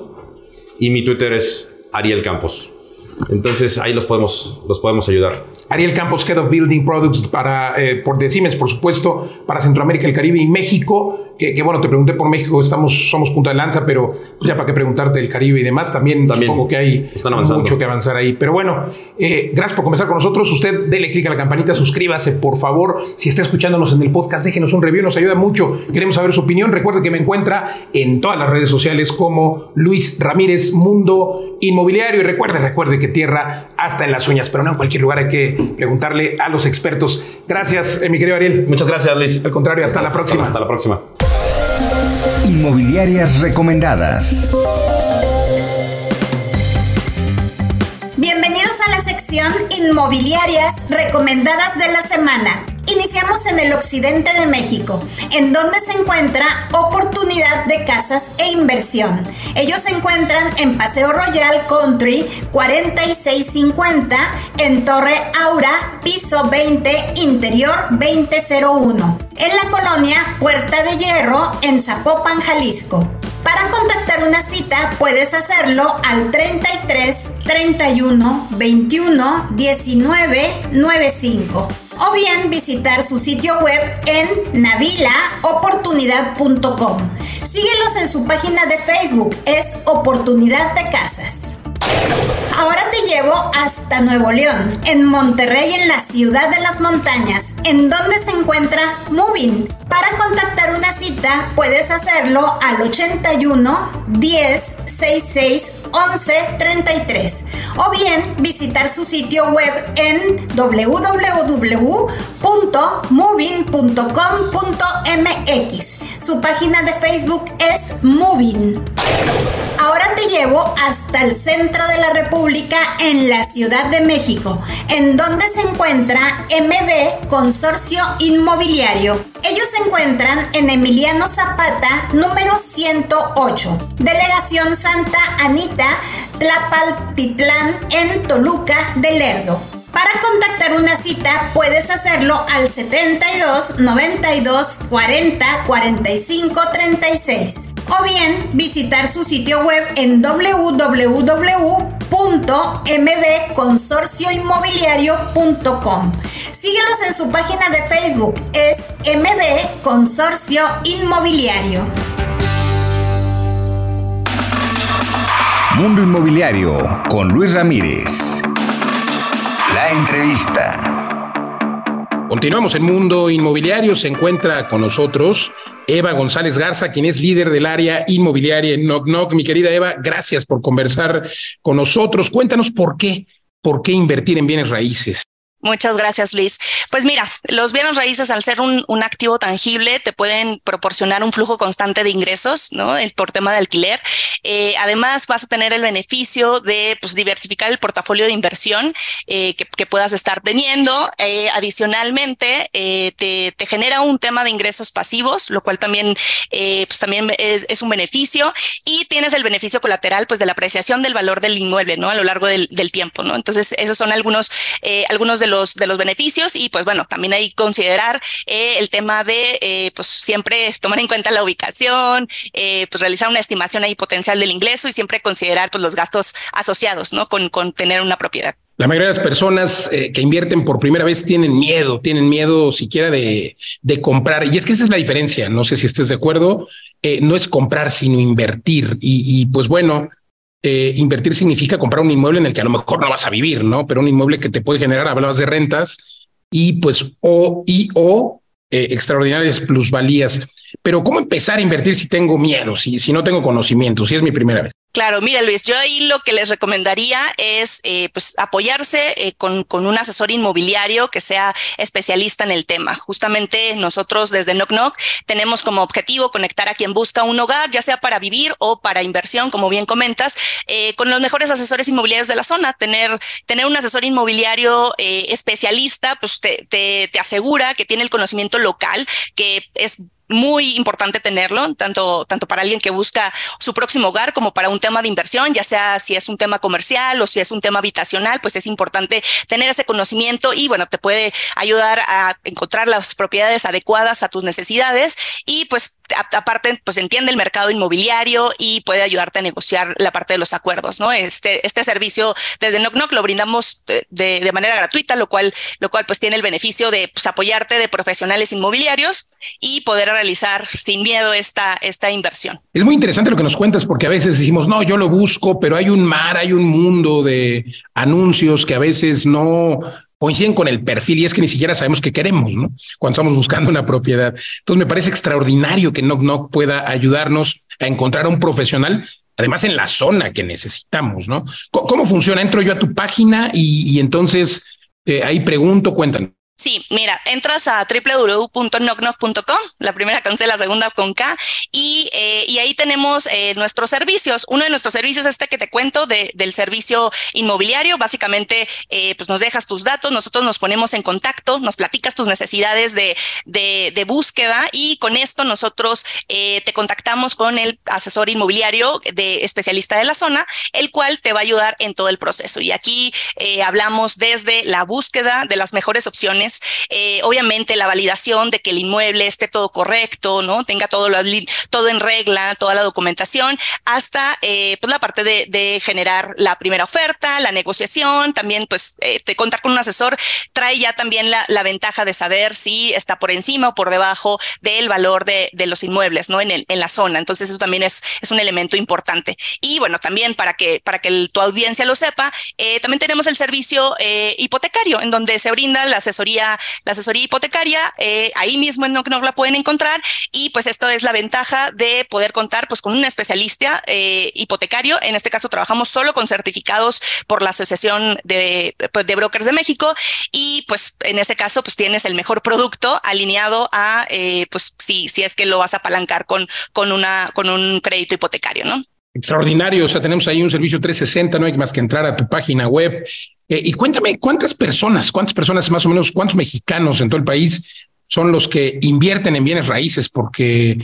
y mi Twitter es Ariel Campos. Entonces ahí los podemos, los podemos ayudar. Ariel Campos, Head of Building Products para, eh, por Decimes, por supuesto, para Centroamérica, el Caribe y México. Que, bueno, te pregunté por México, estamos, somos punta de lanza, pero ya para qué preguntarte del Caribe y demás, también, también supongo que hay mucho que avanzar ahí. Pero bueno, eh, gracias por comenzar con nosotros. Usted dele clic a la campanita, suscríbase, por favor. Si está escuchándonos en el podcast, déjenos un review, nos ayuda mucho. Queremos saber su opinión. Recuerde que me encuentra en todas las redes sociales como Luis Ramírez Mundo Inmobiliario. Y recuerde, recuerde que tierra hasta en las uñas, pero no en cualquier lugar hay que preguntarle a los expertos. Gracias, eh, mi querido Ariel. Muchas gracias, Luis. Al contrario, hasta la próxima. Hasta la próxima. Inmobiliarias recomendadas. Bienvenidos a la sección Inmobiliarias recomendadas de la semana. Iniciamos en el occidente de México, en donde se encuentra oportunidad de casas e inversión. Ellos se encuentran en Paseo Royal Country 4650, en Torre Aura, piso 20, interior 2001, en la colonia Puerta de Hierro, en Zapopan, Jalisco. Para contactar una cita puedes hacerlo al 33 31 21 19 95 o bien visitar su sitio web en navilaoportunidad.com. Síguelos en su página de Facebook, es Oportunidad de Casas. Ahora te llevo hasta Nuevo León, en Monterrey, en la ciudad de las montañas, en donde se encuentra Moving. Para contactar una cita puedes hacerlo al 81 10 66 1133 o bien visitar su sitio web en www.moving.com.mx. Su página de Facebook es Moving. Ahora te llevo hasta el centro de la República en la Ciudad de México, en donde se encuentra MB Consorcio Inmobiliario. Ellos se encuentran en Emiliano Zapata, número 108, Delegación Santa Anita, Tlapaltitlán, en Toluca de Lerdo. Para contactar una cita puedes hacerlo al 72 92 40 45 36 o bien visitar su sitio web en www.mbconsorcioinmobiliario.com. Síguelos en su página de Facebook, es MB Consorcio Inmobiliario. Mundo Inmobiliario con Luis Ramírez. La entrevista. Continuamos en Mundo Inmobiliario. Se encuentra con nosotros Eva González Garza, quien es líder del área inmobiliaria en Knock Knock. Mi querida Eva, gracias por conversar con nosotros. Cuéntanos por qué, por qué invertir en bienes raíces. Muchas gracias, Luis. Pues mira, los bienes raíces, al ser un, activo tangible, te pueden proporcionar un flujo constante de ingresos, ¿no? Por tema de alquiler. Eh, además, vas a tener el beneficio de pues, diversificar el portafolio de inversión eh, que, puedas estar teniendo. Eh, adicionalmente, te, genera un tema de ingresos pasivos, lo cual también, pues, también es, un beneficio. Y tienes el beneficio colateral pues, de la apreciación del valor del inmueble, ¿no? A lo largo del, del tiempo, ¿no? Entonces, esos son algunos, algunos de los de los beneficios y pues bueno, también hay considerar eh, el tema de eh, pues siempre tomar en cuenta la ubicación, eh, pues realizar una estimación ahí potencial del ingreso y siempre considerar pues los gastos asociados, ¿no? Con, con tener una propiedad. La mayoría de las personas que invierten por primera vez tienen miedo, tienen miedo siquiera de, de, comprar. Y es que esa es la diferencia. No sé si estés de acuerdo. no es comprar, sino invertir. Y, pues bueno, eh, invertir significa comprar un inmueble en el que a lo mejor no vas a vivir, ¿no? Pero un inmueble que te puede generar, hablabas de rentas y pues o y o eh, extraordinarias plusvalías. Pero ¿cómo empezar a invertir si tengo miedo, si, si no tengo conocimiento, si es mi primera vez? Claro, mira Luis, yo ahí lo que les recomendaría es eh, pues apoyarse eh, con, con, un asesor inmobiliario que sea especialista en el tema. Justamente nosotros desde Knock Knock tenemos como objetivo conectar a quien busca un hogar, ya sea para vivir o para inversión, como bien comentas, eh, con los mejores asesores inmobiliarios de la zona. Tener, tener un asesor inmobiliario especialista, pues te, te, te asegura que tiene el conocimiento local, que es muy importante tenerlo, tanto, tanto para alguien que busca su próximo hogar como para un tema de inversión, ya sea si es un tema comercial o si es un tema habitacional, pues es importante tener ese conocimiento y bueno, te puede ayudar a encontrar las propiedades adecuadas a tus necesidades y pues aparte, pues entiende el mercado inmobiliario y puede ayudarte a negociar la parte de los acuerdos, ¿no? Este, este servicio desde Knock Knock lo brindamos de, manera gratuita, lo cual, lo cual pues tiene el beneficio de pues, apoyarte de profesionales inmobiliarios y poder realizar sin miedo esta, esta inversión. Es muy interesante lo que nos cuentas porque a veces decimos, no, yo lo busco, pero hay un mar, hay un mundo de anuncios que a veces no coinciden con el perfil y es que ni siquiera sabemos qué queremos, ¿no? Cuando estamos buscando una propiedad. Entonces me parece extraordinario que Knock Knock pueda ayudarnos a encontrar a un profesional además en la zona que necesitamos, ¿no? ¿Cómo, funciona? Entro yo a tu página y, entonces eh, ahí pregunto, cuéntanos. Sí, mira, entras a www.knocknock.com, la primera con C, la segunda con K, y, eh, y ahí tenemos eh, nuestros servicios. Uno de nuestros servicios, este que te cuento, de, del servicio inmobiliario, básicamente, eh, pues nos dejas tus datos, nosotros nos ponemos en contacto, nos platicas tus necesidades de, de, de búsqueda y con esto nosotros te contactamos con el asesor inmobiliario de especialista de la zona, el cual te va a ayudar en todo el proceso. Y aquí hablamos desde la búsqueda de las mejores opciones eh, obviamente la validación de que el inmueble esté todo correcto, ¿no? Tenga todo, lo, todo en regla, toda la documentación, hasta eh, pues la parte de, generar la primera oferta, la negociación, también pues eh, contar con un asesor trae ya también la, ventaja de saber si está por encima o por debajo del valor de, de los inmuebles, ¿no? En, el, en la zona. Entonces eso también es, es un elemento importante. Y bueno, también para que, para que tu audiencia lo sepa, eh, también tenemos el servicio hipotecario, en donde se brinda la asesoría la asesoría hipotecaria, eh, ahí mismo en Knock la pueden encontrar y pues esto es la ventaja de poder contar pues con un especialista eh, hipotecario. En este caso trabajamos solo con certificados por la Asociación de, pues, de Brokers de México y pues en ese caso pues tienes el mejor producto alineado a eh, pues si, si es que lo vas a apalancar con, con, una, con un crédito hipotecario, ¿no? Extraordinario, o sea, tenemos ahí un servicio 360, no hay más que entrar a tu página web. Eh, y cuéntame, ¿cuántas personas, cuántas personas más o menos, cuántos mexicanos en todo el país son los que invierten en bienes raíces? Porque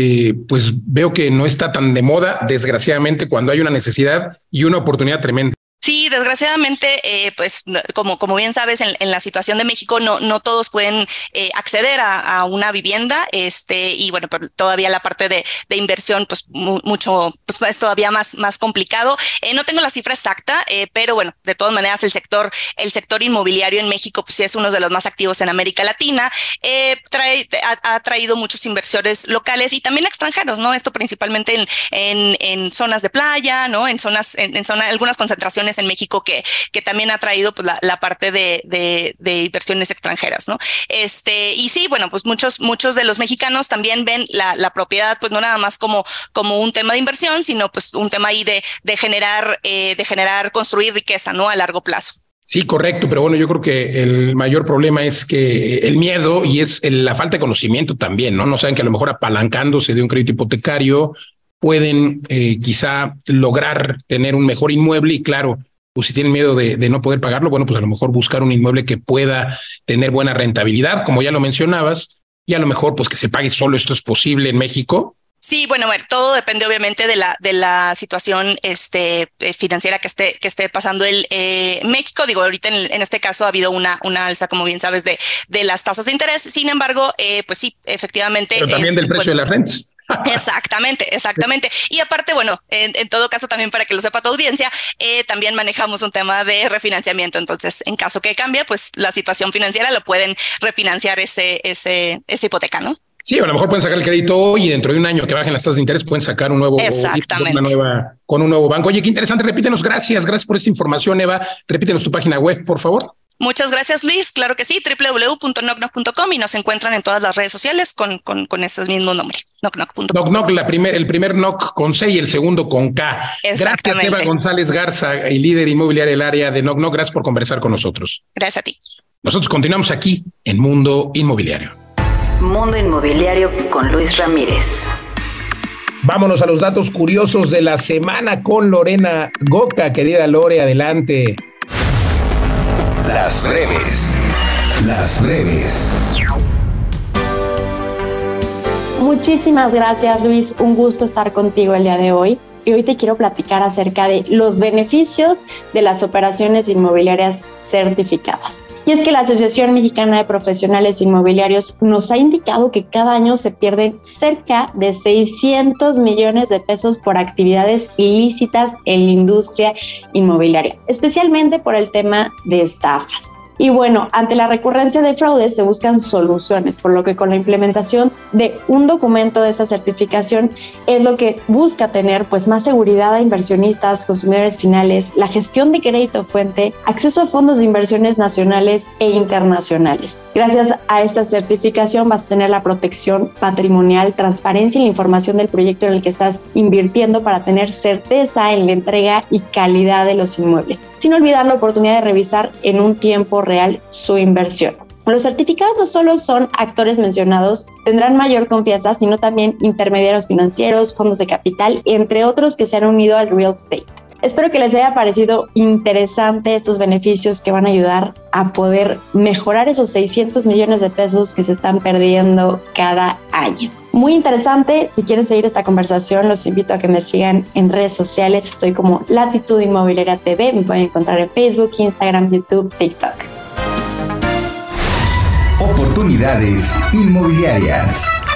eh, pues veo que no está tan de moda, desgraciadamente, cuando hay una necesidad y una oportunidad tremenda. Sí, desgraciadamente, eh, pues como, como bien sabes, en, la situación de México no, no todos pueden eh, acceder a, a, una vivienda, este, y bueno, todavía la parte de, de inversión, pues mu mucho, pues es todavía más, más complicado. Eh, no tengo la cifra exacta, eh, pero bueno, de todas maneras el sector, el sector inmobiliario en México, pues sí es uno de los más activos en América Latina, eh, trae, ha, ha, traído muchos inversores locales y también extranjeros, ¿no? Esto principalmente en, en, en zonas de playa, ¿no? En zonas, en, en zona, algunas concentraciones en México que, que también ha traído pues, la, parte de, inversiones extranjeras, ¿no? Este, y sí, bueno, pues muchos, muchos de los mexicanos también ven la, propiedad, pues no nada más como, como un tema de inversión, sino pues un tema ahí de, de generar, eh, de generar, construir riqueza, ¿no? A largo plazo. Sí, correcto, pero bueno, yo creo que el mayor problema es que el miedo y es la falta de conocimiento también, ¿no? No saben que a lo mejor apalancándose de un crédito hipotecario pueden eh, quizá lograr tener un mejor inmueble y claro, pues si tienen miedo de, de, no poder pagarlo, bueno, pues a lo mejor buscar un inmueble que pueda tener buena rentabilidad, como ya lo mencionabas, y a lo mejor pues que se pague solo esto es posible en México. Sí, bueno, ver, todo depende obviamente de la de la situación este eh, financiera que esté que esté pasando el eh, México. Digo, ahorita en, en, este caso ha habido una una alza, como bien sabes, de de las tasas de interés. Sin embargo, eh, pues sí, efectivamente. Pero también del precio pues, de las rentas. Exactamente, exactamente. Y aparte, bueno, en, en, todo caso también para que lo sepa tu audiencia, eh, también manejamos un tema de refinanciamiento. Entonces, en caso que cambie, pues la situación financiera lo pueden refinanciar ese, ese, esa hipoteca, ¿no? Sí, a lo mejor pueden sacar el crédito hoy y dentro de un año que bajen las tasas de interés pueden sacar un nuevo Exactamente. Una nueva, con un nuevo banco. Oye, qué interesante. Repítenos, gracias, gracias por esta información, Eva. Repítenos tu página web, por favor. Muchas gracias, Luis. Claro que sí, www.knocknock.com y nos encuentran en todas las redes sociales con, con, con ese mismo nombre, la primer, el primer knock con C y el segundo con K. Gracias, Eva González Garza, y líder inmobiliario del área de Knock Knock. Gracias por conversar con nosotros. Gracias a ti. Nosotros continuamos aquí en Mundo Inmobiliario. Mundo Inmobiliario con Luis Ramírez. Vámonos a los datos curiosos de la semana con Lorena Goca. Querida Lore, adelante. Las breves. Las breves. Muchísimas gracias Luis, un gusto estar contigo el día de hoy. Y hoy te quiero platicar acerca de los beneficios de las operaciones inmobiliarias certificadas. Y es que la Asociación Mexicana de Profesionales Inmobiliarios nos ha indicado que cada año se pierden cerca de 600 millones de pesos por actividades ilícitas en la industria inmobiliaria, especialmente por el tema de estafas. Y bueno, ante la recurrencia de fraudes se buscan soluciones, por lo que con la implementación de un documento de esta certificación es lo que busca tener pues más seguridad a inversionistas, consumidores finales, la gestión de crédito fuente, acceso a fondos de inversiones nacionales e internacionales. Gracias a esta certificación vas a tener la protección patrimonial, transparencia y la información del proyecto en el que estás invirtiendo para tener certeza en la entrega y calidad de los inmuebles, sin olvidar la oportunidad de revisar en un tiempo real su inversión. Los certificados no solo son actores mencionados, tendrán mayor confianza, sino también intermediarios financieros, fondos de capital, entre otros que se han unido al real estate. Espero que les haya parecido interesante estos beneficios que van a ayudar a poder mejorar esos 600 millones de pesos que se están perdiendo cada año. Muy interesante, si quieren seguir esta conversación, los invito a que me sigan en redes sociales. Estoy como Latitud Inmobiliaria TV, me pueden encontrar en Facebook, Instagram, YouTube, TikTok. Oportunidades inmobiliarias.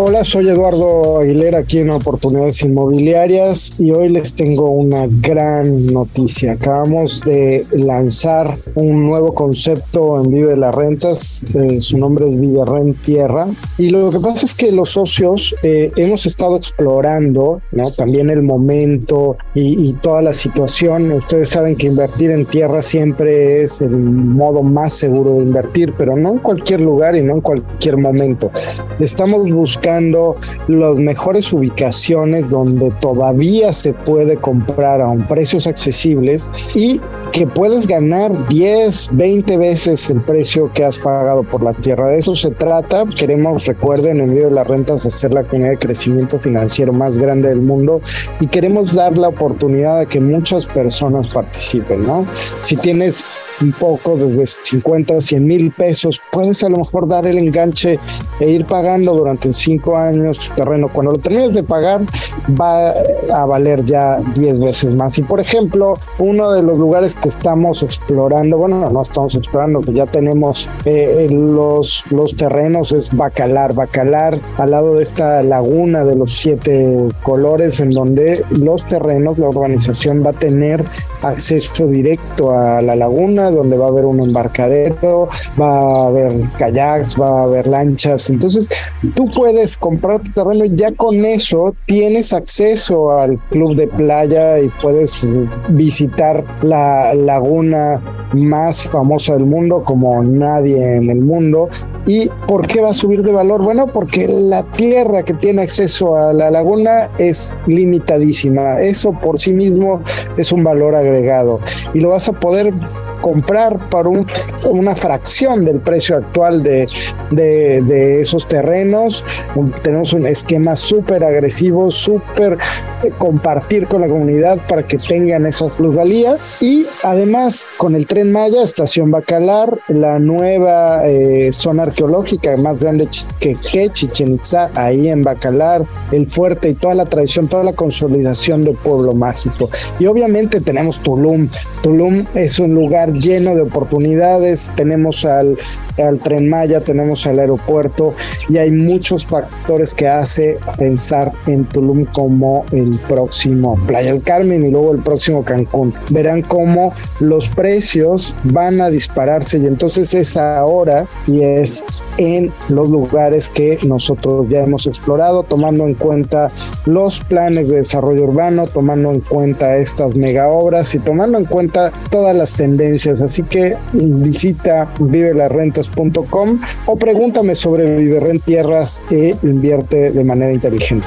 Hola, soy Eduardo Aguilera aquí en Oportunidades Inmobiliarias y hoy les tengo una gran noticia. Acabamos de lanzar un nuevo concepto en Vive las Rentas, eh, su nombre es Vive Rent Tierra y lo que pasa es que los socios eh, hemos estado explorando también el momento y, y toda la situación. Ustedes saben que invertir en tierra siempre es el modo más seguro de invertir, pero no en cualquier lugar y no en cualquier momento. Estamos buscando las mejores ubicaciones donde todavía se puede comprar a un precios accesibles y que puedes ganar 10, 20 veces el precio que has pagado por la tierra. De eso se trata. Queremos, recuerden, en medio de las rentas, hacer la comunidad de crecimiento financiero más grande del mundo y queremos dar la oportunidad de que muchas personas participen, ¿no? Si tienes un poco desde 50 100 mil pesos, puedes a lo mejor dar el enganche e ir pagando durante 5 años tu terreno. Cuando lo termines de pagar, va a valer ya 10 veces más. Y por ejemplo, uno de los lugares que estamos explorando, bueno, no estamos explorando, que ya tenemos eh, los, los terrenos es Bacalar. Bacalar, al lado de esta laguna de los siete colores, en donde los terrenos, la urbanización va a tener acceso directo a la laguna donde va a haber un embarcadero, va a haber kayaks, va a haber lanchas. Entonces, tú puedes comprar tu terreno y ya con eso tienes acceso al club de playa y puedes visitar la laguna más famosa del mundo como nadie en el mundo. ¿Y por qué va a subir de valor? Bueno, porque la tierra que tiene acceso a la laguna es limitadísima. Eso por sí mismo es un valor agregado y lo vas a poder comprar por una fracción del precio actual de, de, esos terrenos. tenemos un esquema súper agresivo, súper eh, compartir con la comunidad para que tengan esa plusvalía. Y además con el tren Maya, Estación Bacalar, la nueva eh, zona arqueológica más grande que, que Chichen Itza, ahí en Bacalar, el fuerte y toda la tradición, toda la consolidación del pueblo mágico. Y obviamente tenemos Tulum. Tulum es un lugar lleno de oportunidades. Tenemos al, al Tren Maya, tenemos al aeropuerto y hay muchos factores que hace pensar en Tulum como el próximo Playa del Carmen y luego el próximo Cancún. Verán cómo los precios van a dispararse y entonces es ahora y es en los lugares que nosotros ya hemos explorado, tomando en cuenta los planes de desarrollo urbano, tomando en cuenta estas mega obras y tomando en cuenta todas las tendencias Así que visita vivelarrentas.com o pregúntame sobre Viverrent Tierras e invierte de manera inteligente.